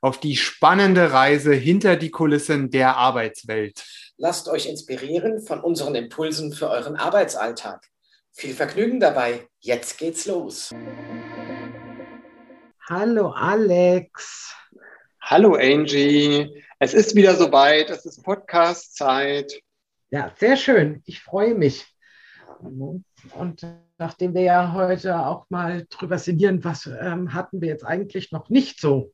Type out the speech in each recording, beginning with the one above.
auf die spannende Reise hinter die Kulissen der Arbeitswelt. Lasst euch inspirieren von unseren Impulsen für euren Arbeitsalltag. Viel Vergnügen dabei. Jetzt geht's los. Hallo Alex. Hallo Angie. Es ist wieder soweit. Es ist Podcast-Zeit. Ja, sehr schön. Ich freue mich. Und nachdem wir ja heute auch mal drüber sinnieren, was ähm, hatten wir jetzt eigentlich noch nicht so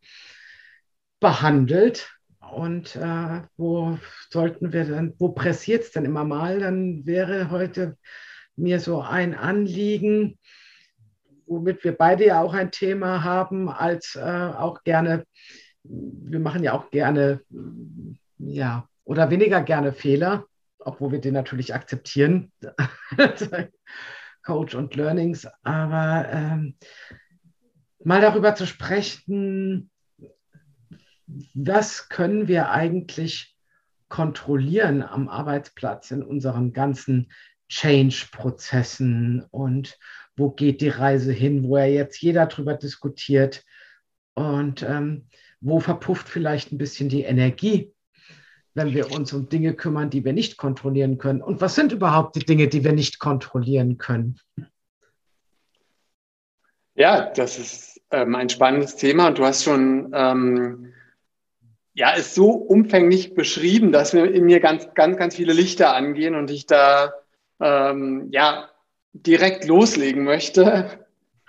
behandelt. Und äh, wo sollten wir dann, wo pressiert es denn immer mal? Dann wäre heute mir so ein Anliegen, womit wir beide ja auch ein Thema haben, als äh, auch gerne, wir machen ja auch gerne, ja, oder weniger gerne Fehler, obwohl wir den natürlich akzeptieren, Coach und Learnings, aber ähm, mal darüber zu sprechen, was können wir eigentlich kontrollieren am Arbeitsplatz in unseren ganzen Change-Prozessen und wo geht die Reise hin, wo ja jetzt jeder darüber diskutiert und ähm, wo verpufft vielleicht ein bisschen die Energie, wenn wir uns um Dinge kümmern, die wir nicht kontrollieren können. Und was sind überhaupt die Dinge, die wir nicht kontrollieren können? Ja, das ist ähm, ein spannendes Thema und du hast schon ähm, ja, ist so umfänglich beschrieben, dass mir in mir ganz, ganz, ganz viele Lichter angehen und ich da ähm, ja direkt loslegen möchte.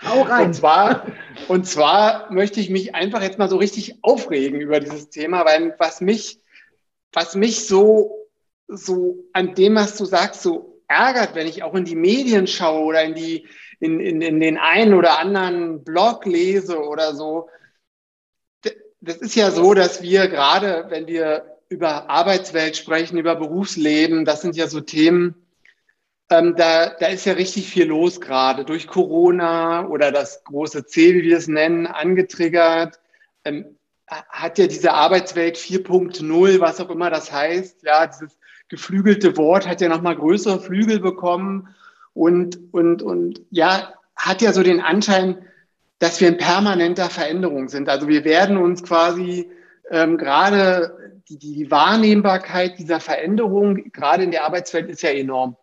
Hau rein. Und zwar, und zwar möchte ich mich einfach jetzt mal so richtig aufregen über dieses Thema, weil was mich, was mich so, so an dem, was du sagst, so ärgert, wenn ich auch in die Medien schaue oder in die, in, in, in den einen oder anderen Blog lese oder so, das ist ja so, dass wir gerade, wenn wir über Arbeitswelt sprechen, über Berufsleben, das sind ja so Themen, ähm, da, da ist ja richtig viel los gerade durch Corona oder das große C, wie wir es nennen, angetriggert. Ähm, hat ja diese Arbeitswelt 4.0, was auch immer das heißt, ja, dieses geflügelte Wort hat ja nochmal größere Flügel bekommen und, und, und ja, hat ja so den Anschein, dass wir in permanenter Veränderung sind. Also wir werden uns quasi ähm, gerade die, die Wahrnehmbarkeit dieser Veränderung, gerade in der Arbeitswelt, ist ja enorm.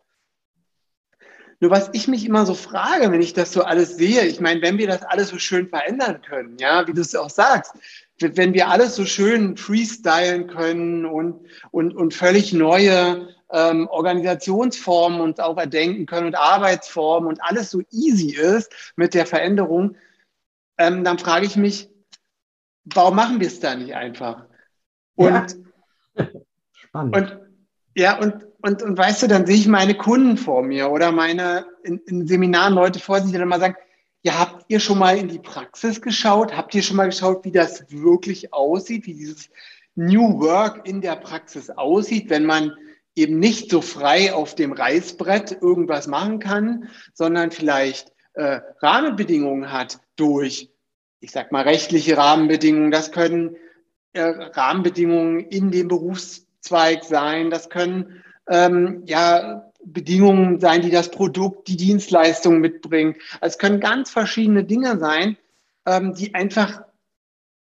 Nur was ich mich immer so frage, wenn ich das so alles sehe, ich meine, wenn wir das alles so schön verändern können, ja, wie du es auch sagst, wenn wir alles so schön freestylen können und, und, und völlig neue ähm, Organisationsformen uns auch erdenken können und Arbeitsformen und alles so easy ist mit der Veränderung, ähm, dann frage ich mich, warum machen wir es da nicht einfach? Und, ja. Spannend. Und, ja, und, und, und weißt du, dann sehe ich meine Kunden vor mir oder meine in, in Seminaren Leute vor sich, die dann mal sagen, ja, habt ihr schon mal in die Praxis geschaut? Habt ihr schon mal geschaut, wie das wirklich aussieht, wie dieses New Work in der Praxis aussieht, wenn man eben nicht so frei auf dem Reißbrett irgendwas machen kann, sondern vielleicht äh, Rahmenbedingungen hat durch, ich sag mal, rechtliche Rahmenbedingungen. Das können äh, Rahmenbedingungen in dem Berufszweig sein. Das können ähm, ja Bedingungen sein, die das Produkt, die Dienstleistung mitbringen. Also es können ganz verschiedene Dinge sein, ähm, die einfach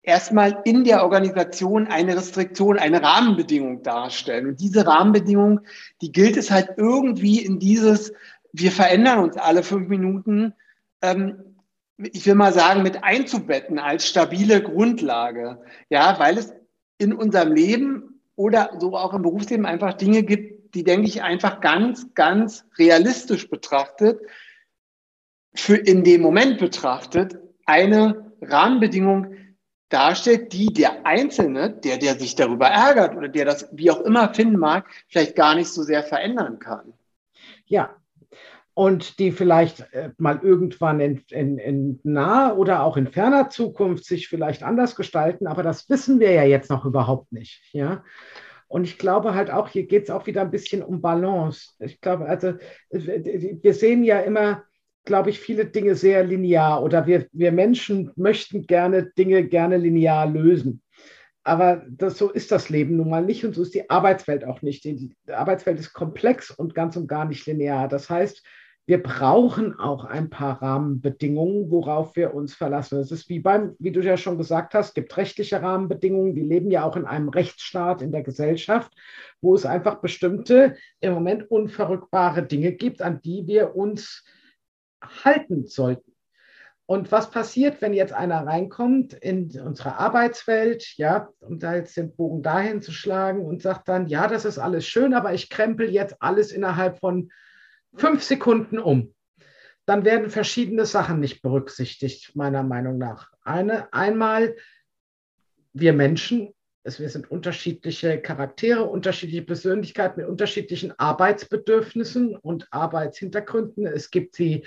erstmal in der Organisation eine Restriktion, eine Rahmenbedingung darstellen. Und diese Rahmenbedingung, die gilt es halt irgendwie in dieses wir verändern uns alle fünf Minuten, ähm, ich will mal sagen, mit einzubetten als stabile Grundlage. Ja, weil es in unserem Leben oder so auch im Berufsleben einfach Dinge gibt, die, denke ich, einfach ganz, ganz realistisch betrachtet, für in dem Moment betrachtet, eine Rahmenbedingung darstellt, die der Einzelne, der, der sich darüber ärgert oder der das wie auch immer finden mag, vielleicht gar nicht so sehr verändern kann. Ja, und die vielleicht äh, mal irgendwann in, in, in naher oder auch in ferner Zukunft sich vielleicht anders gestalten, aber das wissen wir ja jetzt noch überhaupt nicht. Ja? Und ich glaube halt auch, hier geht es auch wieder ein bisschen um Balance. Ich glaube, also wir sehen ja immer, glaube ich, viele Dinge sehr linear oder wir, wir Menschen möchten gerne Dinge gerne linear lösen. Aber das, so ist das Leben nun mal nicht und so ist die Arbeitswelt auch nicht. Die Arbeitswelt ist komplex und ganz und gar nicht linear. Das heißt, wir brauchen auch ein paar Rahmenbedingungen, worauf wir uns verlassen. Es ist wie beim, wie du ja schon gesagt hast, gibt rechtliche Rahmenbedingungen. Wir leben ja auch in einem Rechtsstaat in der Gesellschaft, wo es einfach bestimmte, im Moment unverrückbare Dinge gibt, an die wir uns halten sollten. Und was passiert, wenn jetzt einer reinkommt in unsere Arbeitswelt, ja, um da jetzt den Bogen dahin zu schlagen und sagt dann, ja, das ist alles schön, aber ich krempel jetzt alles innerhalb von fünf Sekunden um. Dann werden verschiedene Sachen nicht berücksichtigt, meiner Meinung nach. Eine, einmal, wir Menschen, es, wir sind unterschiedliche Charaktere, unterschiedliche Persönlichkeiten mit unterschiedlichen Arbeitsbedürfnissen und Arbeitshintergründen. Es gibt die,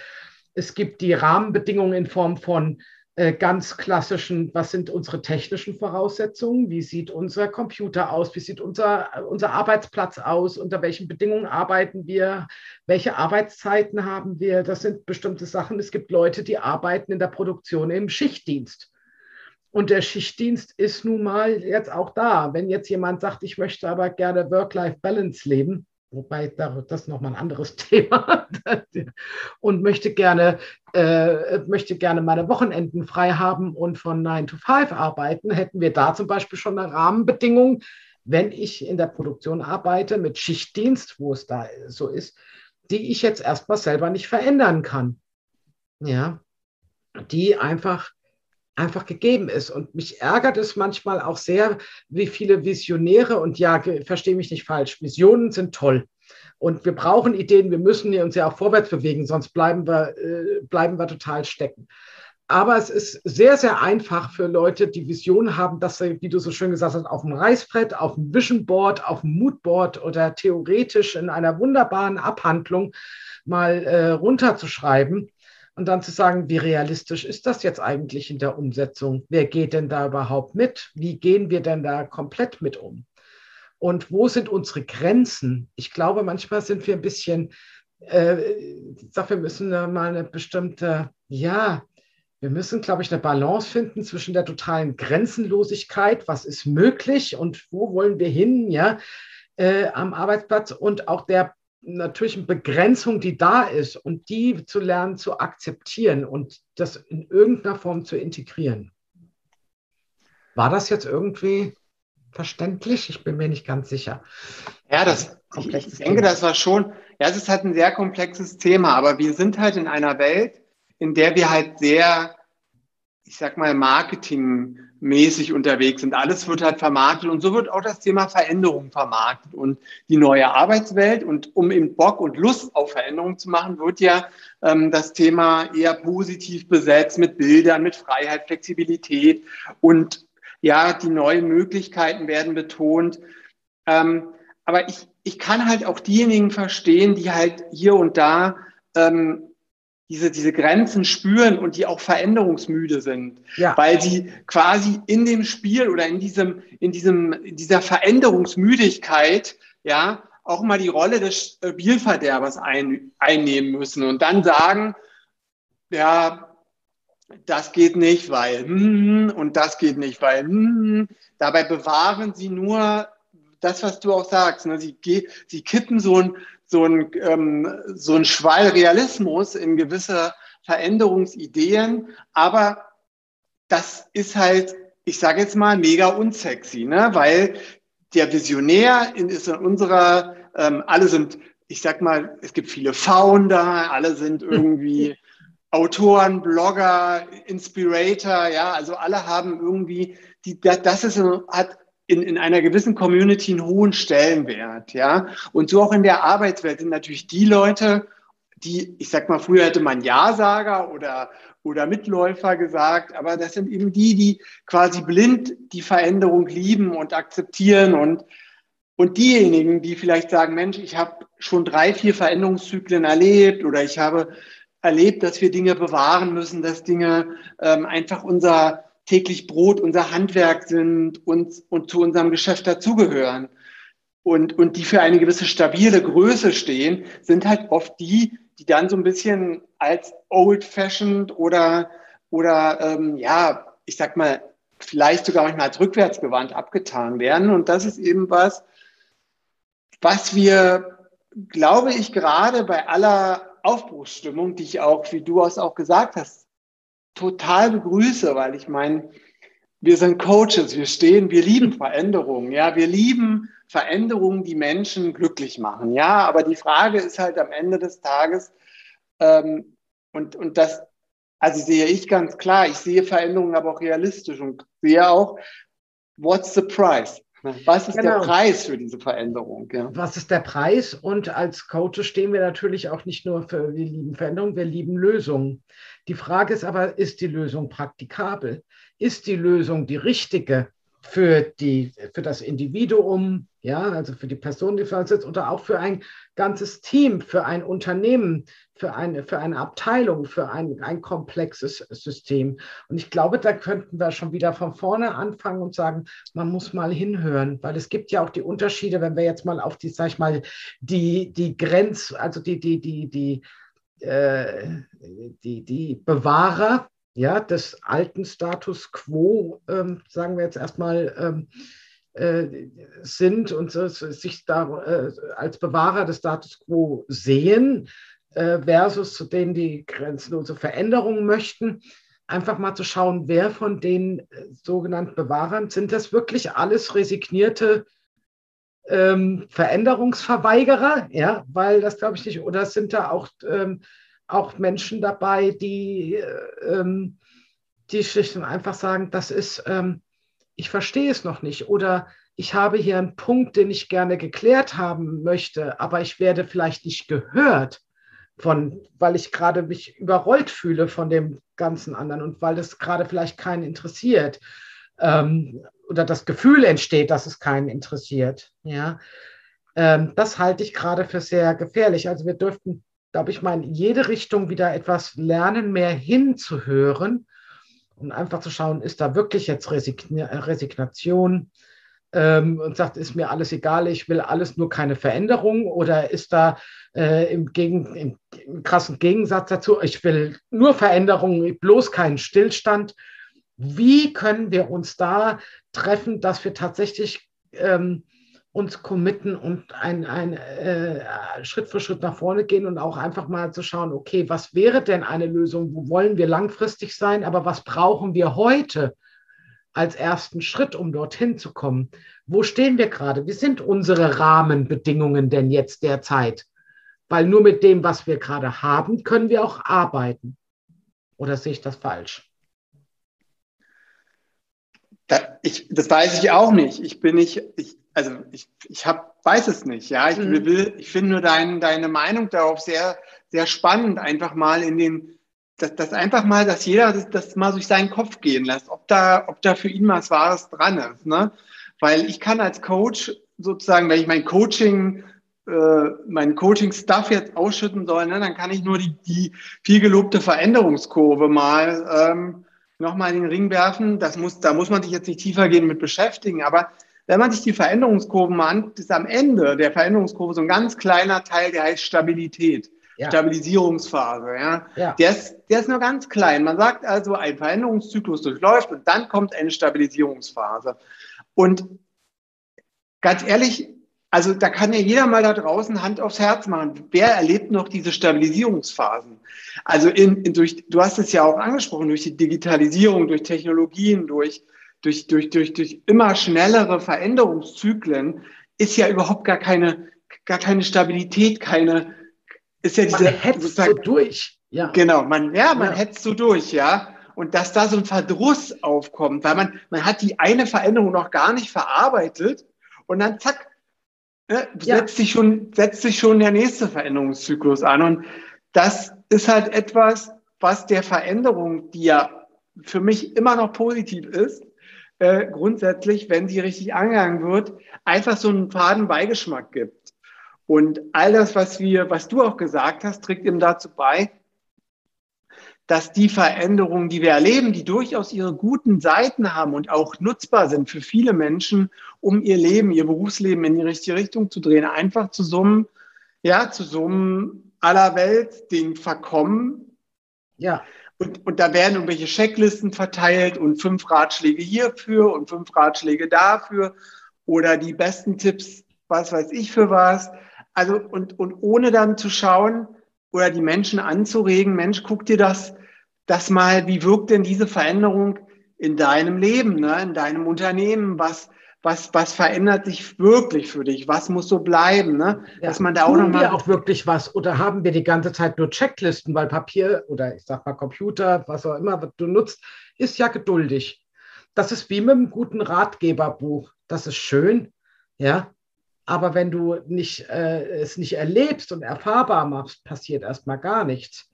es gibt die Rahmenbedingungen in Form von ganz klassischen, was sind unsere technischen Voraussetzungen, wie sieht unser Computer aus, wie sieht unser, unser Arbeitsplatz aus, unter welchen Bedingungen arbeiten wir, welche Arbeitszeiten haben wir, das sind bestimmte Sachen. Es gibt Leute, die arbeiten in der Produktion im Schichtdienst. Und der Schichtdienst ist nun mal jetzt auch da. Wenn jetzt jemand sagt, ich möchte aber gerne Work-Life-Balance leben, wobei das nochmal ein anderes Thema und möchte gerne, äh, möchte gerne meine Wochenenden frei haben und von 9 to 5 arbeiten, hätten wir da zum Beispiel schon eine Rahmenbedingung, wenn ich in der Produktion arbeite mit Schichtdienst, wo es da so ist, die ich jetzt erstmal selber nicht verändern kann. Ja, die einfach einfach gegeben ist. Und mich ärgert es manchmal auch sehr, wie viele Visionäre, und ja, verstehe mich nicht falsch, Visionen sind toll. Und wir brauchen Ideen, wir müssen uns ja auch vorwärts bewegen, sonst bleiben wir, äh, bleiben wir total stecken. Aber es ist sehr, sehr einfach für Leute, die Visionen haben, dass sie, wie du so schön gesagt hast, auf dem Reißbrett, auf dem Vision Board, auf dem Moodboard oder theoretisch in einer wunderbaren Abhandlung mal äh, runterzuschreiben und dann zu sagen, wie realistisch ist das jetzt eigentlich in der Umsetzung? Wer geht denn da überhaupt mit? Wie gehen wir denn da komplett mit um? Und wo sind unsere Grenzen? Ich glaube, manchmal sind wir ein bisschen, äh, ich sage, wir müssen mal eine bestimmte, ja, wir müssen, glaube ich, eine Balance finden zwischen der totalen Grenzenlosigkeit, was ist möglich und wo wollen wir hin, ja, äh, am Arbeitsplatz und auch der natürlichen Begrenzung, die da ist und die zu lernen zu akzeptieren und das in irgendeiner Form zu integrieren. War das jetzt irgendwie verständlich? Ich bin mir nicht ganz sicher. Ja, das, ich, ich denke, das war schon, ja, es ist halt ein sehr komplexes Thema, aber wir sind halt in einer Welt, in der wir halt sehr, ich sag mal, Marketing mäßig unterwegs sind. Alles wird halt vermarktet und so wird auch das Thema Veränderung vermarktet und die neue Arbeitswelt. Und um eben Bock und Lust auf Veränderung zu machen, wird ja ähm, das Thema eher positiv besetzt mit Bildern, mit Freiheit, Flexibilität und ja, die neuen Möglichkeiten werden betont. Ähm, aber ich, ich kann halt auch diejenigen verstehen, die halt hier und da ähm, diese, diese Grenzen spüren und die auch veränderungsmüde sind, ja. weil sie quasi in dem Spiel oder in diesem, in diesem, in dieser Veränderungsmüdigkeit, ja, auch mal die Rolle des Spielverderbers ein, einnehmen müssen und dann sagen, ja, das geht nicht, weil, hm, und das geht nicht, weil, hm, dabei bewahren sie nur das, was du auch sagst. Ne? Sie, sie kippen so ein, so ein, ähm, so ein Schwall Realismus in gewisse Veränderungsideen, aber das ist halt, ich sage jetzt mal, mega unsexy, ne? weil der Visionär in, ist in unserer, ähm, alle sind, ich sag mal, es gibt viele Founder, alle sind irgendwie Autoren, Blogger, Inspirator, ja, also alle haben irgendwie, die, das ist, hat in, in einer gewissen Community einen hohen Stellenwert, ja. Und so auch in der Arbeitswelt sind natürlich die Leute, die, ich sag mal, früher hätte man Ja-Sager oder, oder Mitläufer gesagt, aber das sind eben die, die quasi blind die Veränderung lieben und akzeptieren und, und diejenigen, die vielleicht sagen, Mensch, ich habe schon drei, vier Veränderungszyklen erlebt oder ich habe erlebt, dass wir Dinge bewahren müssen, dass Dinge ähm, einfach unser täglich Brot, unser Handwerk sind und, und zu unserem Geschäft dazugehören. Und, und die für eine gewisse stabile Größe stehen, sind halt oft die, die dann so ein bisschen als old-fashioned oder, oder ähm, ja, ich sag mal, vielleicht sogar manchmal als rückwärtsgewandt abgetan werden. Und das ist eben was, was wir, glaube ich, gerade bei aller Aufbruchsstimmung, die ich auch, wie du es auch gesagt hast, total begrüße, weil ich meine, wir sind Coaches, wir stehen, wir lieben Veränderungen, ja, wir lieben Veränderungen, die Menschen glücklich machen, ja, aber die Frage ist halt am Ende des Tages, ähm, und, und das, also sehe ich ganz klar, ich sehe Veränderungen aber auch realistisch und sehe auch, what's the price? Was ist genau. der Preis für diese Veränderung? Ja. Was ist der Preis? Und als Coach stehen wir natürlich auch nicht nur für, wir lieben Veränderungen, wir lieben Lösungen. Die Frage ist aber, ist die Lösung praktikabel? Ist die Lösung die richtige für, die, für das Individuum, ja, also für die Person, die sitzt, oder auch für ein ganzes Team, für ein Unternehmen, für eine, für eine Abteilung, für ein, ein komplexes System. Und ich glaube, da könnten wir schon wieder von vorne anfangen und sagen, man muss mal hinhören, weil es gibt ja auch die Unterschiede, wenn wir jetzt mal auf die, sag ich mal, die, die Grenz, also die, die, die, die, äh, die, die Bewahrer ja, des alten Status quo, ähm, sagen wir jetzt erstmal, ähm, äh, sind und sich da äh, als Bewahrer des Status quo sehen, äh, versus zu denen, die grenzenlose Veränderungen möchten. Einfach mal zu schauen, wer von den äh, sogenannten Bewahrern sind das wirklich alles resignierte ähm, Veränderungsverweigerer, ja, weil das glaube ich nicht, oder sind da auch, ähm, auch Menschen dabei, die, äh, ähm, die schlicht und einfach sagen, das ist, ähm, ich verstehe es noch nicht oder ich habe hier einen Punkt, den ich gerne geklärt haben möchte, aber ich werde vielleicht nicht gehört von, weil ich gerade mich überrollt fühle von dem ganzen anderen und weil das gerade vielleicht keinen interessiert ähm, oder das Gefühl entsteht, dass es keinen interessiert. Ja, ähm, das halte ich gerade für sehr gefährlich. Also wir dürften, glaube ich, mal in jede Richtung wieder etwas lernen, mehr hinzuhören und einfach zu schauen, ist da wirklich jetzt Resign Resignation? ähm, und sagt, ist mir alles egal, ich will alles nur keine Veränderung oder ist da äh, im, Gegen, im, im, krassen Gegensatz dazu, ich will nur Veränderungen, bloß keinen Stillstand. Wie können wir uns da treffen, dass wir tatsächlich ähm, uns committen und ein, ein äh, Schritt für Schritt nach vorne gehen und auch einfach mal zu schauen, okay, was wäre denn eine Lösung? Wo wollen wir langfristig sein? Aber was brauchen wir heute? als ersten Schritt, um dorthin zu kommen. Wo stehen wir gerade? Wie sind unsere Rahmenbedingungen denn jetzt derzeit? Weil nur mit dem, was wir gerade haben, können wir auch arbeiten. Oder sehe ich das falsch? Da, ich, das weiß ich auch nicht. Ich bin nicht, ich, also ich, ich hab, weiß es nicht. Ja, ich mhm. will, ich finde nur dein, deine Meinung darauf sehr, sehr spannend, einfach mal in den dass, dass einfach mal, dass jeder das, das mal durch seinen Kopf gehen lässt, ob da, ob da für ihn mal was Wahres dran ist. Ne? Weil ich kann als Coach sozusagen, wenn ich mein Coaching, äh, meinen Coaching-Stuff jetzt ausschütten soll, ne, dann kann ich nur die, die viel gelobte Veränderungskurve mal ähm, nochmal in den Ring werfen. Das muss, da muss man sich jetzt nicht tiefer gehen mit beschäftigen, aber wenn man sich die Veränderungskurven mal ist am Ende der Veränderungskurve so ein ganz kleiner Teil, der heißt Stabilität ja. Stabilisierungsphase. Ja? ja. Der, ist, der ist nur ganz klein. Man sagt also, ein Veränderungszyklus durchläuft und dann kommt eine Stabilisierungsphase. Und ganz ehrlich, also da kann ja jeder mal da draußen Hand aufs Herz machen. Wer erlebt noch diese Stabilisierungsphasen? Also in, in, durch, du hast es ja auch angesprochen, durch die Digitalisierung, durch Technologien, durch, durch, durch, durch, durch immer schnellere Veränderungszyklen ist ja überhaupt gar keine, gar keine Stabilität, keine, ist ja diese. Man hetzt so durch. Ja. Genau, man, ja, man ja. hetzt so durch, ja. Und dass da so ein Verdruss aufkommt, weil man, man hat die eine Veränderung noch gar nicht verarbeitet und dann zack, ne, ja. setzt, sich schon, setzt sich schon der nächste Veränderungszyklus an. Und das ist halt etwas, was der Veränderung, die ja für mich immer noch positiv ist, äh, grundsätzlich, wenn sie richtig angegangen wird, einfach so einen faden Beigeschmack gibt. Und all das, was wir, was du auch gesagt hast, trägt eben dazu bei, dass die Veränderungen, die wir erleben, die durchaus ihre guten Seiten haben und auch nutzbar sind für viele Menschen, um ihr Leben, ihr Berufsleben in die richtige Richtung zu drehen, einfach zu summen, ja, zu summen aller Welt, den Verkommen. Ja. Und, und da werden irgendwelche Checklisten verteilt und fünf Ratschläge hierfür und fünf Ratschläge dafür oder die besten Tipps, was weiß ich für was. Also, und, und ohne dann zu schauen oder die Menschen anzuregen, Mensch, guck dir das das mal, wie wirkt denn diese Veränderung in deinem Leben, ne, in deinem Unternehmen? Was, was, was verändert sich wirklich für dich? Was muss so bleiben? Ne? Ja, Dass man da auch mal wir auch wirklich was oder haben wir die ganze Zeit nur Checklisten, weil Papier oder ich sag mal Computer, was auch immer was du nutzt, ist ja geduldig. Das ist wie mit einem guten Ratgeberbuch. Das ist schön, ja. Aber wenn du nicht, äh, es nicht erlebst und erfahrbar machst, passiert erstmal gar nichts.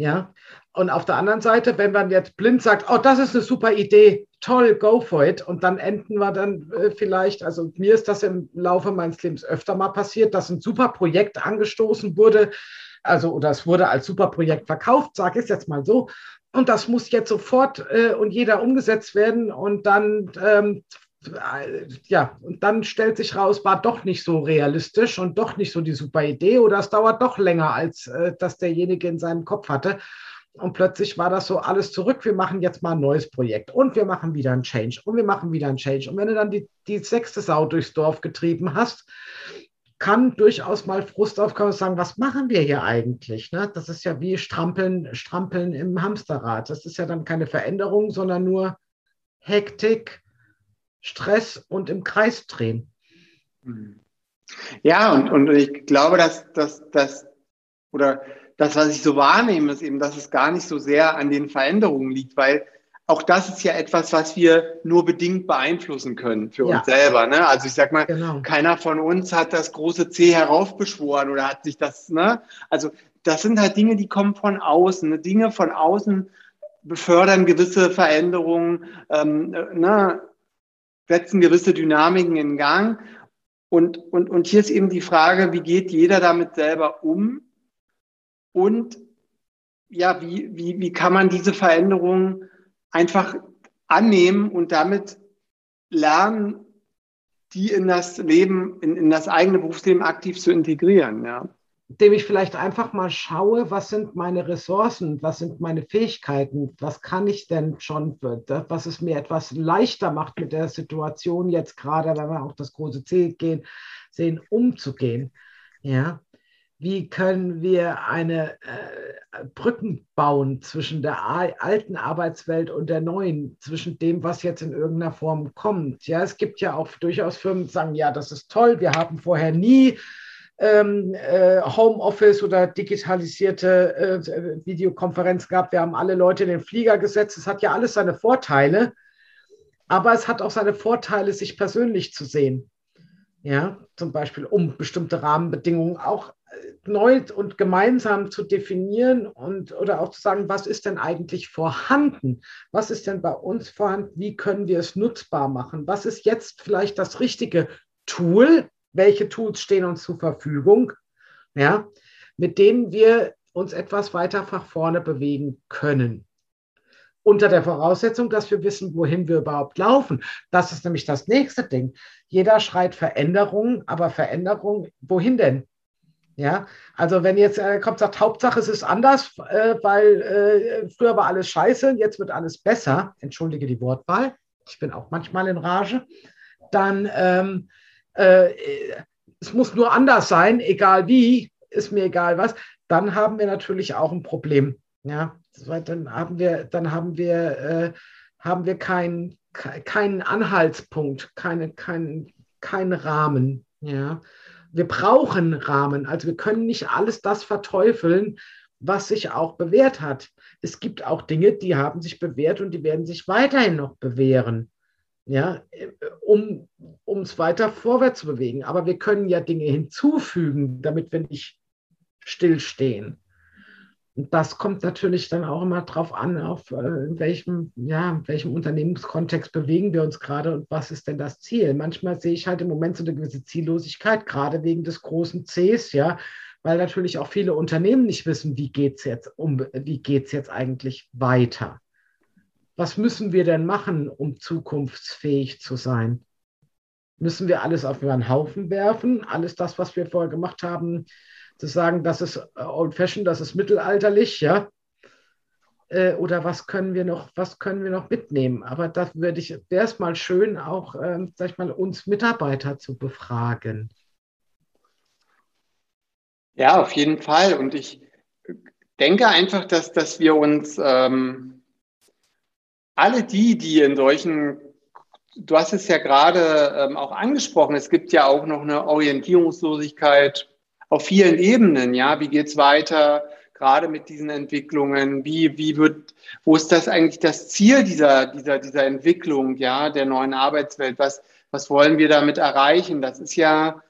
Ja, und auf der anderen Seite, wenn man jetzt blind sagt, oh, das ist eine super Idee, toll, go for it, und dann enden wir dann äh, vielleicht, also mir ist das im Laufe meines Lebens öfter mal passiert, dass ein super Projekt angestoßen wurde, also oder es wurde als super Projekt verkauft, sage ich jetzt mal so, und das muss jetzt sofort äh, und jeder umgesetzt werden und dann ähm, ja, und dann stellt sich raus, war doch nicht so realistisch und doch nicht so die super Idee oder es dauert doch länger, als äh, das derjenige in seinem Kopf hatte. Und plötzlich war das so alles zurück. Wir machen jetzt mal ein neues Projekt und wir machen wieder ein Change und wir machen wieder ein Change. Und wenn du dann die, die sechste Sau durchs Dorf getrieben hast, kann durchaus mal Frust aufkommen und sagen, was machen wir hier eigentlich? Ne? Das ist ja wie Strampeln, Strampeln im Hamsterrad. Das ist ja dann keine Veränderung, sondern nur Hektik, Stress und im Kreis drehen. Ja, und, und ich glaube, dass, dass, dass, oder das, was ich so wahrnehme, ist eben, dass es gar nicht so sehr an den Veränderungen liegt, weil auch das ist ja etwas, was wir nur bedingt beeinflussen können für ja. uns selber. Ne? Also ich sag mal, genau. keiner von uns hat das große C heraufbeschworen oder hat sich das, ne? Also das sind halt Dinge, die kommen von außen. Ne? Dinge von außen befördern gewisse Veränderungen. Ähm, ne? Setzen gewisse Dynamiken in Gang. Und, und, und hier ist eben die Frage, wie geht jeder damit selber um? Und ja, wie, wie, wie kann man diese Veränderungen einfach annehmen und damit lernen, die in das Leben, in, in das eigene Berufsleben aktiv zu integrieren, ja indem ich vielleicht einfach mal schaue, was sind meine Ressourcen, was sind meine Fähigkeiten, was kann ich denn schon, was es mir etwas leichter macht mit der Situation jetzt gerade, wenn wir auch das große Ziel gehen, sehen, umzugehen. Ja, wie können wir eine äh, Brücken bauen zwischen der alten Arbeitswelt und der neuen, zwischen dem, was jetzt in irgendeiner Form kommt. Ja, es gibt ja auch durchaus Firmen, die sagen, ja, das ist toll, wir haben vorher nie ähm, äh, Homeoffice oder digitalisierte äh, Videokonferenz gab. Wir haben alle Leute in den Flieger gesetzt. Es hat ja alles seine Vorteile, aber es hat auch seine Vorteile, sich persönlich zu sehen. Ja, zum Beispiel, um bestimmte Rahmenbedingungen auch äh, neu und gemeinsam zu definieren und oder auch zu sagen, was ist denn eigentlich vorhanden? Was ist denn bei uns vorhanden? Wie können wir es nutzbar machen? Was ist jetzt vielleicht das richtige Tool, welche Tools stehen uns zur Verfügung, ja, mit denen wir uns etwas weiter nach vorne bewegen können. Unter der Voraussetzung, dass wir wissen, wohin wir überhaupt laufen. Das ist nämlich das nächste Ding. Jeder schreit Veränderung, aber Veränderung, wohin denn? Ja, also wenn jetzt äh, kommt, sagt, Hauptsache es ist anders, äh, weil äh, früher war alles scheiße, jetzt wird alles besser. Entschuldige die Wortwahl. Ich bin auch manchmal in Rage. Dann ähm, äh, es muss nur anders sein, egal wie, ist mir egal was, dann haben wir natürlich auch ein Problem. Ja, dann haben wir, dann haben wir, äh, haben wir keinen keinen Anhaltspunkt, keine, keinen kein Rahmen. Ja, wir brauchen Rahmen. Also wir können nicht alles das verteufeln, was sich auch bewährt hat. Es gibt auch Dinge, die haben sich bewährt und die werden sich weiterhin noch bewähren ja, um es weiter vorwärts zu bewegen. Aber wir können ja Dinge hinzufügen, damit wir nicht stillstehen. Und das kommt natürlich dann auch immer darauf an, auf äh, in welchem, ja, in welchem Unternehmenskontext bewegen wir uns gerade und was ist denn das Ziel. Manchmal sehe ich halt im Moment so eine gewisse Ziellosigkeit, gerade wegen des großen Cs, ja, weil natürlich auch viele Unternehmen nicht wissen, wie geht es jetzt um, wie geht jetzt eigentlich weiter. Was müssen wir denn machen, um zukunftsfähig zu sein? Müssen wir alles auf einen Haufen werfen? Alles das, was wir vorher gemacht haben, zu sagen, das ist äh, old fashioned, das ist mittelalterlich, ja? Äh, oder was können wir noch, was können wir noch mitnehmen? Aber das würde ich, wäre es mal schön, auch, ähm, sag ich mal, uns Mitarbeiter zu befragen. Ja, auf jeden Fall. Und ich denke einfach, dass, dass wir uns ähm, alle die, die in solchen, du hast es ja gerade ähm, auch angesprochen, es gibt ja auch noch eine Orientierungslosigkeit auf vielen Ebenen. Ja, wie geht's weiter? Gerade mit diesen Entwicklungen, wie, wie wird, wo ist das eigentlich das Ziel dieser, dieser, dieser Entwicklung, ja, der neuen Arbeitswelt? Was, was wollen wir damit erreichen? Das ist ja,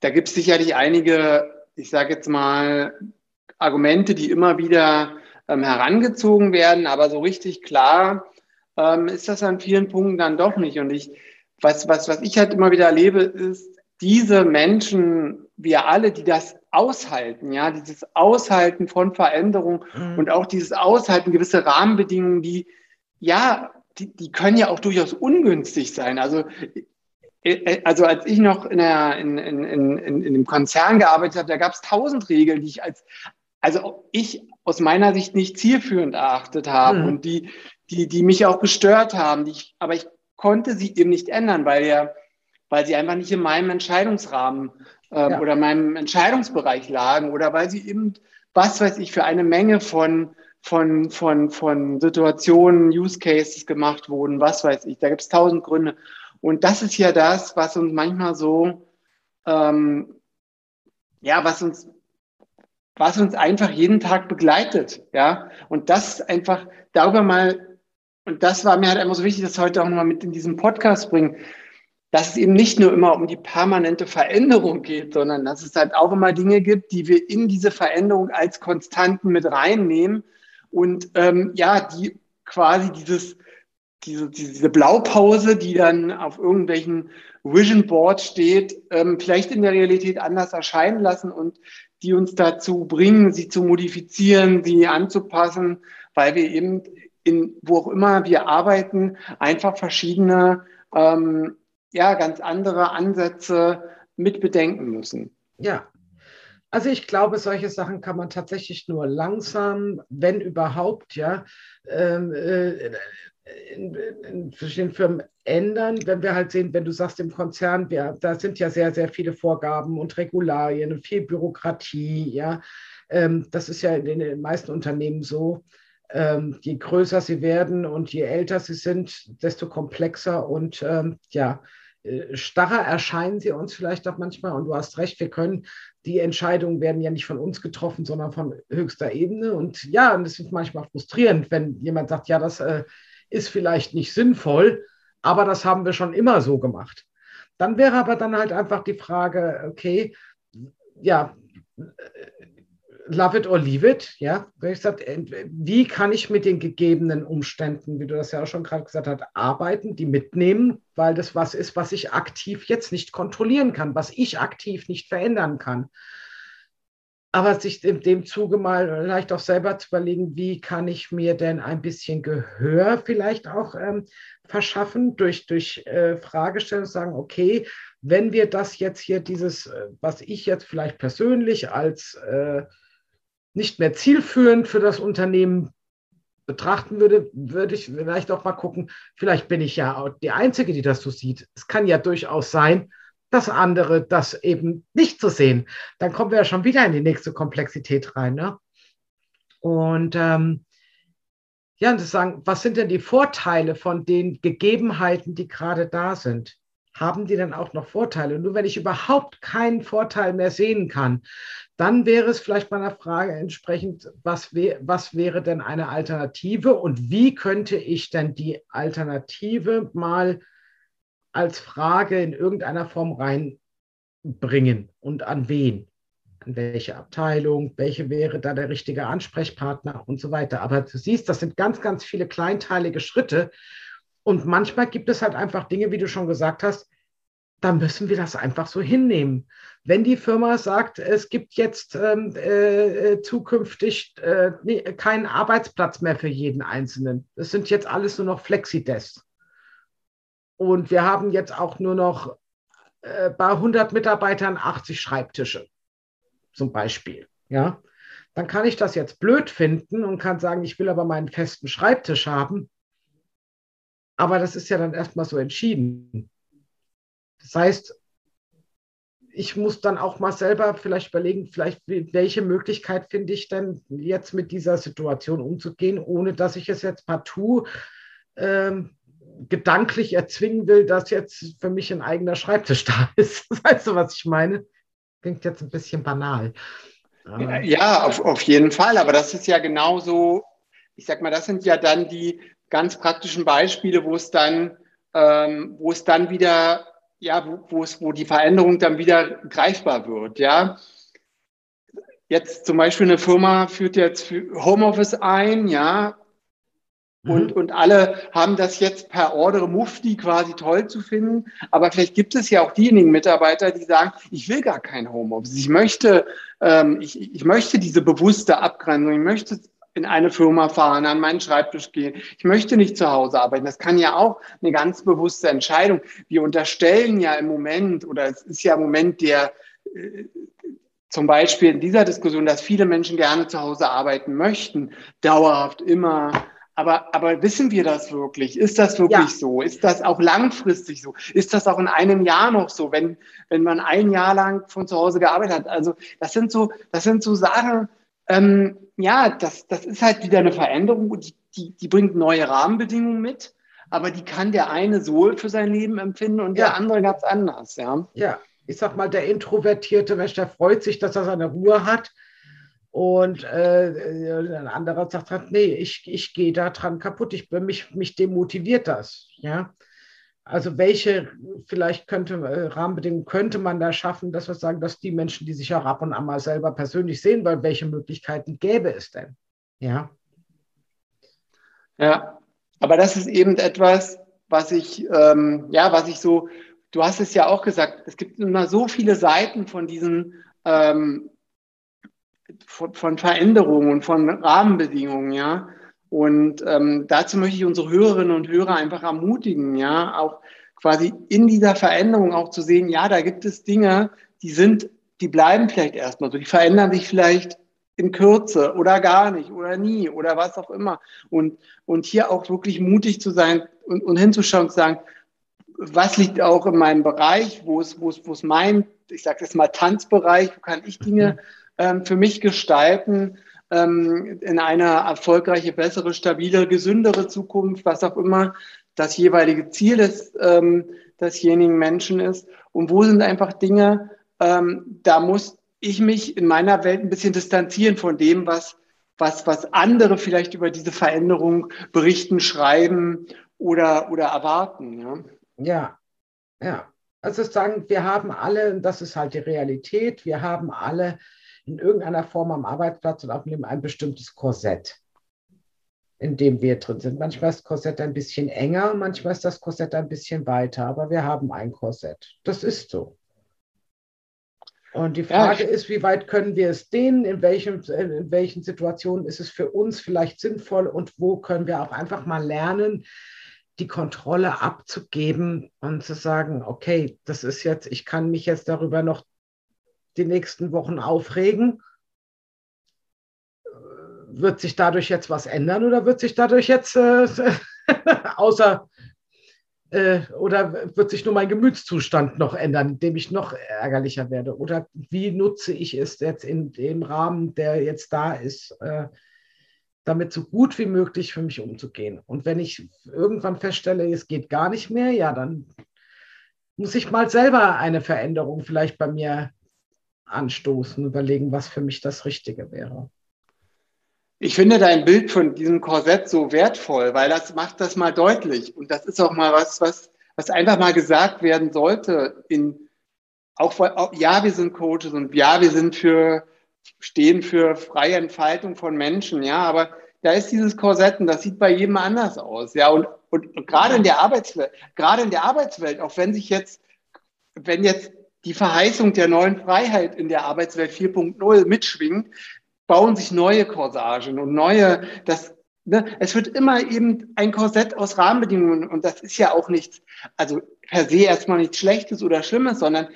da gibt es sicherlich einige ich sage jetzt mal, Argumente, die immer wieder ähm, herangezogen werden, aber so richtig klar ähm, ist das an vielen Punkten dann doch nicht. Und ich, was, was, was ich halt immer wieder erlebe, ist, diese Menschen, wir alle, die das aushalten, ja, dieses Aushalten von Veränderung mhm. und auch dieses Aushalten gewisser Rahmenbedingungen, die, ja, die, die können ja auch durchaus ungünstig sein. Also äh, äh, also als ich noch in, der, in, in, in, in dem Konzern gearbeitet habe, da gab es tausend Regeln, die ich als, also ich aus meiner Sicht nicht zielführend erachtet habe mhm. und die, die, die mich auch gestört haben. Die ich, aber ich konnte sie eben nicht ändern, weil ja, weil sie einfach nicht in meinem Entscheidungsrahmen ähm, ja. oder meinem Entscheidungsbereich lagen oder weil sie eben, was weiß ich, für eine Menge von, von, von, von Situationen, Use Cases gemacht wurden, was weiß ich. Da gibt es tausend Gründe. Und das ist ja das, was uns manchmal so, ähm, ja, was uns, was uns einfach jeden Tag begleitet, ja. Und das einfach darüber mal, und das war mir halt einfach so wichtig, das heute auch nochmal mit in diesem Podcast bringen, dass es eben nicht nur immer um die permanente Veränderung geht, sondern dass es halt auch immer Dinge gibt, die wir in diese Veränderung als Konstanten mit reinnehmen und ähm, ja, die quasi dieses diese, diese Blaupause, die dann auf irgendwelchen Vision Boards steht, ähm, vielleicht in der Realität anders erscheinen lassen und die uns dazu bringen, sie zu modifizieren, sie anzupassen, weil wir eben in, wo auch immer wir arbeiten, einfach verschiedene, ähm, ja, ganz andere Ansätze mit bedenken müssen. Ja, also ich glaube, solche Sachen kann man tatsächlich nur langsam, wenn überhaupt, ja, ähm, äh, in, verschiedenen Firmen ändern, wenn wir halt sehen, wenn du sagst im Konzern, wir, da sind ja sehr, sehr viele Vorgaben und Regularien und viel Bürokratie, ja. Ähm, das ist ja in den meisten Unternehmen so. Ähm, je größer sie werden und je älter sie sind, desto komplexer und ähm, ja, äh, starrer erscheinen sie uns vielleicht auch manchmal. Und du hast recht, wir können, die Entscheidungen werden ja nicht von uns getroffen, sondern von höchster Ebene. Und ja, und es ist manchmal frustrierend, wenn jemand sagt, ja, das äh, ist vielleicht nicht sinnvoll, aber das haben wir schon immer so gemacht. Dann wäre aber dann halt einfach die Frage, okay, ja, love it or leave it, ja. Ich sage, wie kann ich mit den gegebenen Umständen, wie du das ja auch schon gerade gesagt hast, arbeiten, die mitnehmen, weil das was ist, was ich aktiv jetzt nicht kontrollieren kann, was ich aktiv nicht verändern kann aber sich in dem Zuge mal vielleicht auch selber zu überlegen, wie kann ich mir denn ein bisschen Gehör vielleicht auch ähm, verschaffen durch, durch äh, Fragestellungen, sagen, okay, wenn wir das jetzt hier, dieses, äh, was ich jetzt vielleicht persönlich als äh, nicht mehr zielführend für das Unternehmen betrachten würde, würde ich vielleicht auch mal gucken, vielleicht bin ich ja die Einzige, die das so sieht. Es kann ja durchaus sein, das andere, das eben nicht zu sehen. Dann kommen wir ja schon wieder in die nächste Komplexität rein. Ne? Und ähm, ja, und zu sagen, was sind denn die Vorteile von den Gegebenheiten, die gerade da sind? Haben die dann auch noch Vorteile? Nur wenn ich überhaupt keinen Vorteil mehr sehen kann, dann wäre es vielleicht meiner Frage entsprechend, was, wär, was wäre denn eine Alternative und wie könnte ich denn die Alternative mal als Frage in irgendeiner Form reinbringen und an wen. in welche Abteilung, welche wäre da der richtige Ansprechpartner und so weiter. Aber du siehst, das sind ganz, ganz viele kleinteilige Schritte. Und manchmal gibt es halt einfach Dinge, wie du schon gesagt hast, da müssen wir das einfach so hinnehmen. Wenn die Firma sagt, es gibt jetzt ähm, äh, äh zukünftig äh, keinen Arbeitsplatz mehr für jeden Einzelnen, es sind jetzt alles nur noch Flexidesks. Und wir haben jetzt auch nur noch äh, bei 100 Mitarbeitern 80 Schreibtische, zum Beispiel. Ja, dann kann ich das jetzt blöd finden und kann sagen, ich will aber meinen festen Schreibtisch haben. Aber das ist ja dann erstmal so entschieden. Das heißt, ich muss dann auch mal selber vielleicht überlegen, vielleicht welche Möglichkeit finde ich denn jetzt mit dieser Situation umzugehen, ohne dass ich es jetzt partout ähm, gedanklich erzwingen will, dass jetzt für mich ein eigener Schreibtisch da ist. Weißt du, was ich meine? Klingt jetzt ein bisschen banal. Ja, auf, auf jeden Fall. Aber das ist ja genauso, ich sag mal, das sind ja dann die ganz praktischen Beispiele, wo es dann, ähm, wo es dann wieder, ja, wo, wo es, wo die Veränderung dann wieder greifbar wird, ja. Jetzt zum Beispiel eine Firma führt jetzt Homeoffice ein, ja, und, mhm. und alle haben das jetzt per Ordre Mufti quasi toll zu finden. Aber vielleicht gibt es ja auch diejenigen Mitarbeiter, die sagen, ich will gar kein Homeoffice. Ich möchte, ähm, ich, ich möchte diese bewusste Abgrenzung. Ich möchte in eine Firma fahren, an meinen Schreibtisch gehen. Ich möchte nicht zu Hause arbeiten. Das kann ja auch eine ganz bewusste Entscheidung. Wir unterstellen ja im Moment, oder es ist ja im Moment der, äh, zum Beispiel in dieser Diskussion, dass viele Menschen gerne zu Hause arbeiten möchten, dauerhaft immer aber, aber wissen wir das wirklich? Ist das wirklich ja. so? Ist das auch langfristig so? Ist das auch in einem Jahr noch so, wenn, wenn man ein Jahr lang von zu Hause gearbeitet hat? Also das sind so, das sind so Sachen, ähm, ja, das, das ist halt wieder eine Veränderung, die, die, die bringt neue Rahmenbedingungen mit, aber die kann der eine so für sein Leben empfinden und ja. der andere ganz anders, ja. Ja, ich sag mal, der introvertierte Mensch, der freut sich, dass er seine Ruhe hat und äh, ein anderer sagt halt, nee, ich, ich gehe da dran kaputt, ich, mich, mich demotiviert das. Ja? Also welche vielleicht könnte äh, Rahmenbedingungen könnte man da schaffen, dass wir sagen, dass die Menschen, die sich auch ab und an mal selber persönlich sehen wollen, welche Möglichkeiten gäbe es denn? Ja. Ja, aber das ist eben etwas, was ich, ähm, ja, was ich so, du hast es ja auch gesagt, es gibt immer so viele Seiten von diesen ähm, von, von Veränderungen und von Rahmenbedingungen, ja. Und ähm, dazu möchte ich unsere Hörerinnen und Hörer einfach ermutigen, ja, auch quasi in dieser Veränderung auch zu sehen, ja, da gibt es Dinge, die sind, die bleiben vielleicht erstmal so, die verändern sich vielleicht in Kürze oder gar nicht oder nie oder was auch immer. Und, und hier auch wirklich mutig zu sein und, und hinzuschauen und zu sagen, was liegt auch in meinem Bereich, wo ist, wo ist, wo ist mein, ich sage jetzt mal Tanzbereich, wo kann ich Dinge mhm ähm, für mich gestalten ähm, in eine erfolgreiche, bessere, stabile, gesündere Zukunft, was auch immer das jeweilige Ziel des, ähm, desjenigen Menschen ist. Und wo sind einfach Dinge, ähm, da muss ich mich in meiner Welt ein bisschen distanzieren von dem, was, was, was andere vielleicht über diese Veränderung berichten, schreiben oder, oder erwarten. Ja, ja. ja. Also sagen, wir haben alle, das ist halt die Realität, wir haben alle in irgendeiner Form am Arbeitsplatz und auch neben ein bestimmtes Korsett, in dem wir drin sind. Manchmal ist das Korsett ein bisschen enger, manchmal ist das Korsett ein bisschen weiter, aber wir haben ein Korsett. Das ist so. Und die Frage ja. ist, wie weit können wir es dehnen, in welchen, in welchen Situationen ist es für uns vielleicht sinnvoll und wo können wir auch einfach mal lernen, die Kontrolle abzugeben und zu sagen, okay, das ist jetzt, ich kann mich jetzt darüber noch die nächsten Wochen aufregen. Wird sich dadurch jetzt was ändern oder wird sich dadurch jetzt äh, außer äh, oder wird sich nur mein Gemütszustand noch ändern, indem ich noch ärgerlicher werde? Oder wie nutze ich es jetzt in dem Rahmen, der jetzt da ist, äh, damit so gut wie möglich für mich umzugehen? Und wenn ich irgendwann feststelle, es geht gar nicht mehr, ja, dann muss ich mal selber eine Veränderung vielleicht bei mir anstoßen, überlegen, was für mich das Richtige wäre. Ich finde dein Bild von diesem Korsett so wertvoll, weil das macht das mal deutlich. Und das ist auch mal was, was, was einfach mal gesagt werden sollte in, auch, auch, ja, wir sind Coaches und ja, wir sind für, stehen für freie Entfaltung von Menschen, ja, aber da ist dieses Korsett und das sieht bei jedem anders aus, ja, und, und, und gerade in der Arbeitswelt, gerade in der Arbeitswelt, auch wenn sich jetzt, wenn jetzt die Verheißung der neuen Freiheit in der Arbeitswelt 4.0 mitschwingt, bauen sich neue Korsagen und neue, das, ne, es wird immer eben ein Korsett aus Rahmenbedingungen und das ist ja auch nichts, also per se erstmal nichts Schlechtes oder Schlimmes, sondern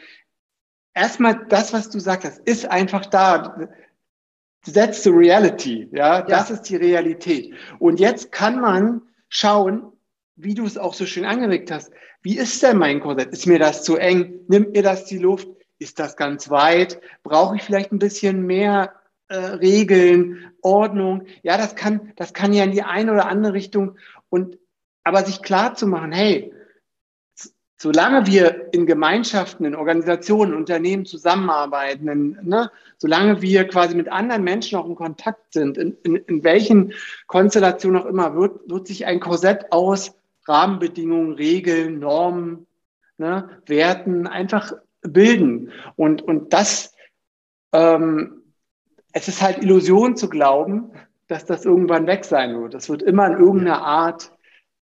erstmal das, was du sagst, das ist einfach da. That's the reality, ja, ja. das ist die Realität. Und jetzt kann man schauen, wie du es auch so schön angeregt hast, wie ist denn mein Korsett? Ist mir das zu eng? Nimmt mir das die Luft? Ist das ganz weit? Brauche ich vielleicht ein bisschen mehr äh, Regeln, Ordnung? Ja, das kann, das kann ja in die eine oder andere Richtung. Und aber sich klar zu machen, hey, solange wir in Gemeinschaften, in Organisationen, Unternehmen zusammenarbeiten, in, ne, solange wir quasi mit anderen Menschen auch in Kontakt sind, in, in, in welchen Konstellationen auch immer, wird, wird sich ein Korsett aus Rahmenbedingungen, Regeln, Normen, ne, Werten einfach bilden. Und, und das, ähm, es ist halt Illusion zu glauben, dass das irgendwann weg sein wird. Das wird immer in irgendeiner Art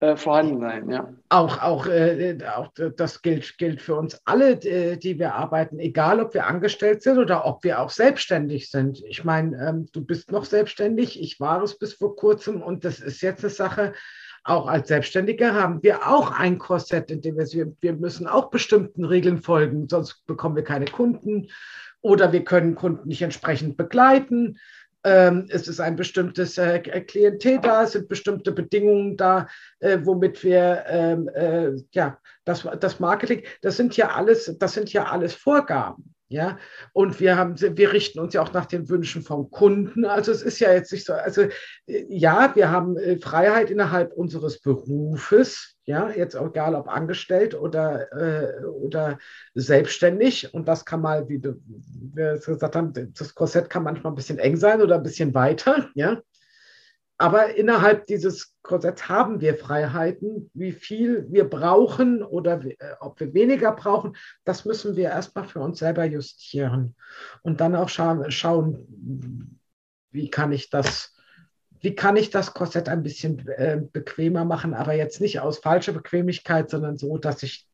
äh, vorhanden sein, ja. Auch, auch, äh, auch das gilt, gilt für uns alle, äh, die wir arbeiten, egal ob wir angestellt sind oder ob wir auch selbstständig sind. Ich meine, ähm, du bist noch selbstständig, ich war es bis vor kurzem und das ist jetzt eine Sache, auch als Selbstständige haben wir auch ein Korsett, in dem wir, wir müssen auch bestimmten Regeln folgen, sonst bekommen wir keine Kunden oder wir können Kunden nicht entsprechend begleiten. Ähm, es ist ein bestimmtes äh, Klientel da, es sind bestimmte Bedingungen da, äh, womit wir ähm, äh, ja das, das Marketing, das sind ja alles, das sind ja alles Vorgaben. Ja, und wir haben, wir richten uns ja auch nach den Wünschen vom Kunden. Also es ist ja jetzt nicht so, also äh, ja, wir haben äh, Freiheit innerhalb unseres Berufes, ja, jetzt egal ob angestellt oder, äh, oder selbstständig. Und das kann mal, wie wir gesagt haben, das Korsett kann manchmal ein bisschen eng sein oder ein bisschen weiter, ja. Aber innerhalb dieses Korsetts haben wir Freiheiten. Wie viel wir brauchen oder äh, ob wir weniger brauchen, das müssen wir erstmal für uns selber justieren. Und dann auch scha schauen, wie kann ich das, wie kann ich das Korsett ein bisschen äh, bequemer machen, aber jetzt nicht aus falscher Bequemlichkeit, sondern so, dass ich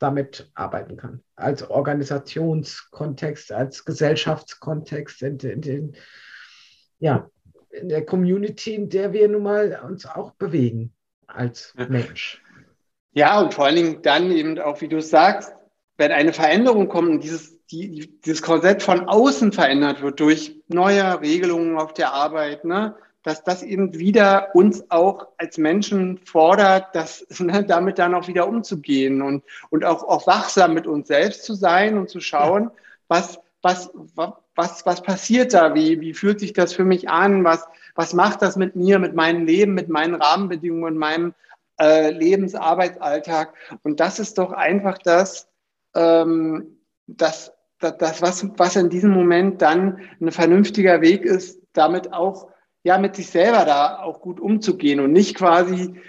damit arbeiten kann. Als Organisationskontext, als Gesellschaftskontext, in, in, in ja, in der Community, in der wir nun mal uns auch bewegen als Mensch. Ja, und vor allen Dingen dann eben auch, wie du sagst, wenn eine Veränderung kommt und dieses, die, dieses Korsett von außen verändert wird durch neue Regelungen auf der Arbeit, ne, dass das eben wieder uns auch als Menschen fordert, das, ne, damit dann auch wieder umzugehen und, und auch, auch wachsam mit uns selbst zu sein und zu schauen, was, was, was, was passiert da? Wie, wie fühlt sich das für mich an? Was, was macht das mit mir, mit meinem Leben, mit meinen Rahmenbedingungen, meinem äh, Lebensarbeitsalltag? Und das ist doch einfach das, ähm, das, das, das was, was in diesem Moment dann ein vernünftiger Weg ist, damit auch ja mit sich selber da auch gut umzugehen und nicht quasi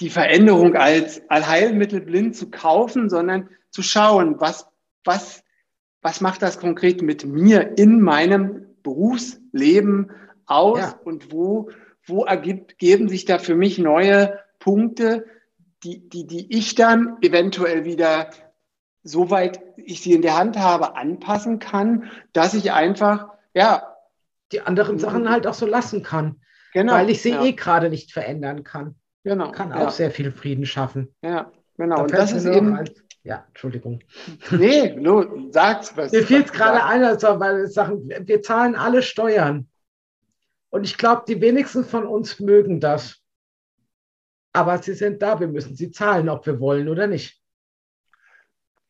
die Veränderung als Allheilmittel blind zu kaufen, sondern zu schauen, was, was was macht das konkret mit mir in meinem Berufsleben aus ja. und wo, wo ergibt, geben sich da für mich neue Punkte, die, die, die ich dann eventuell wieder, soweit ich sie in der Hand habe, anpassen kann, dass ich einfach, ja. Die anderen Sachen halt auch so lassen kann. Genau. Weil ich sie ja. eh gerade nicht verändern kann. Genau. Kann auch ja. sehr viel Frieden schaffen. Ja, genau. Da und das ist eben. Ein, ja, Entschuldigung. Nee, nur sag's. Was, Mir fiel es gerade ein, also, weil Sachen, wir zahlen alle Steuern. Und ich glaube, die wenigsten von uns mögen das. Aber sie sind da, wir müssen sie zahlen, ob wir wollen oder nicht.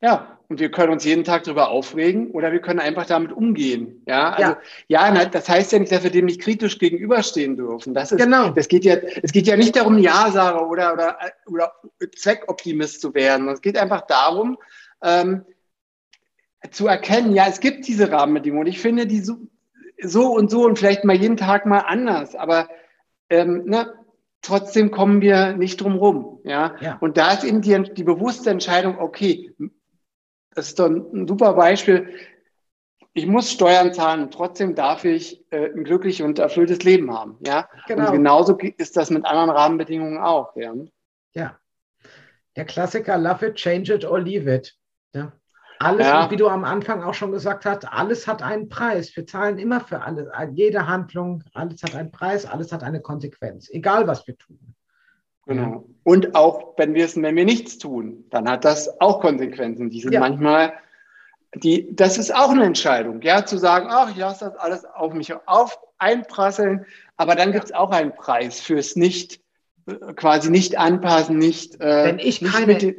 Ja, und wir können uns jeden Tag darüber aufregen oder wir können einfach damit umgehen. Ja, also, ja. ja das heißt ja nicht, dass wir dem nicht kritisch gegenüberstehen dürfen. Das ist, genau. Das geht ja, es geht ja nicht darum, Ja-Sager oder, oder, oder Zweckoptimist zu werden. Es geht einfach darum, ähm, zu erkennen, ja, es gibt diese Rahmenbedingungen. Ich finde die so, so und so und vielleicht mal jeden Tag mal anders. Aber ähm, ne, trotzdem kommen wir nicht drum rum. Ja? ja? Und da ist eben die, die bewusste Entscheidung, okay, das ist doch ein super Beispiel. Ich muss Steuern zahlen und trotzdem darf ich äh, ein glückliches und erfülltes Leben haben. Ja? Genau. Und genauso ist das mit anderen Rahmenbedingungen auch. Ja. ja. Der Klassiker, love it, change it or leave it. Ja. Alles, ja. wie du am Anfang auch schon gesagt hast, alles hat einen Preis. Wir zahlen immer für alles. Jede Handlung, alles hat einen Preis, alles hat eine Konsequenz, egal was wir tun. Genau. Und auch wenn wir es, wenn wir nichts tun, dann hat das auch Konsequenzen. Die sind ja. manchmal, die, das ist auch eine Entscheidung, ja, zu sagen, ach, ich lasse das alles auf mich auf einprasseln, aber dann gibt es auch einen Preis fürs nicht, quasi nicht anpassen, nicht. Äh, wenn ich nicht keine,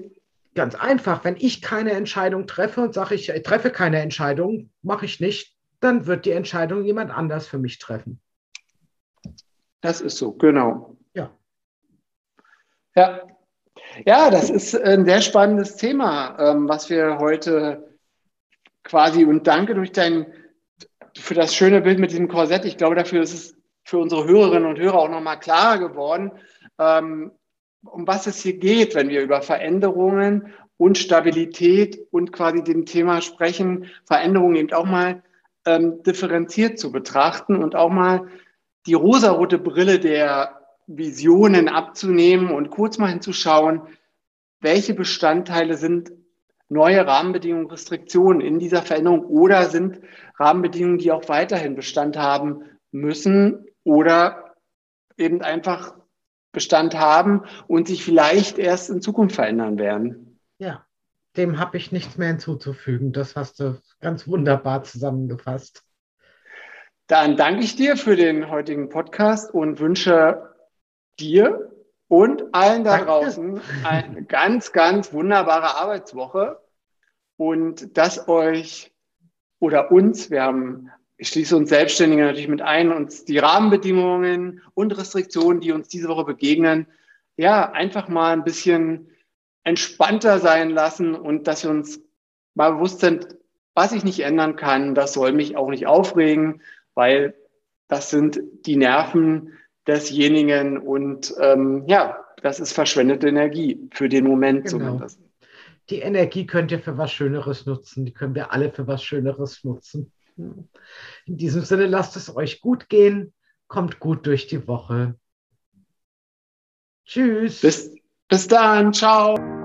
ganz einfach, wenn ich keine Entscheidung treffe und sage, ich treffe keine Entscheidung, mache ich nicht, dann wird die Entscheidung jemand anders für mich treffen. Das ist so, genau. Ja. Ja. Das ist ein sehr spannendes Thema, ähm, was wir heute quasi und danke durch dein für das schöne Bild mit diesem Korsett. Ich glaube, dafür ist es für unsere Hörerinnen und Hörer auch nochmal klarer geworden, ähm, um was es hier geht, wenn wir über Veränderungen und Stabilität und quasi dem Thema sprechen, Veränderungen eben auch mal ähm, differenziert zu betrachten und auch mal die rosarote Brille der Visionen abzunehmen und kurz mal hinzuschauen, welche Bestandteile sind neue Rahmenbedingungen, Restriktionen in dieser Veränderung oder sind Rahmenbedingungen, die auch weiterhin Bestand haben müssen oder eben einfach Bestand haben und sich vielleicht erst in Zukunft verändern werden. Ja, dem habe ich nichts mehr hinzuzufügen. Das hast du ganz wunderbar zusammengefasst. Dann danke ich dir für den heutigen Podcast und wünsche dir und allen da Danke. draußen eine ganz, ganz wunderbare Arbeitswoche und dass euch oder uns, wir haben, ich schließe uns Selbstständige natürlich mit ein, uns die Rahmenbedingungen und Restriktionen, die uns diese Woche begegnen, ja, einfach mal ein bisschen entspannter sein lassen und dass wir uns mal bewusst sind, was ich nicht ändern kann, das soll mich auch nicht aufregen, weil das sind die Nerven, desjenigen und ähm, ja, das ist verschwendete Energie für den Moment genau. zumindest. Die Energie könnt ihr für was Schöneres nutzen, die können wir alle für was Schöneres nutzen. In diesem Sinne, lasst es euch gut gehen, kommt gut durch die Woche. Tschüss. Bis, bis dann, ciao.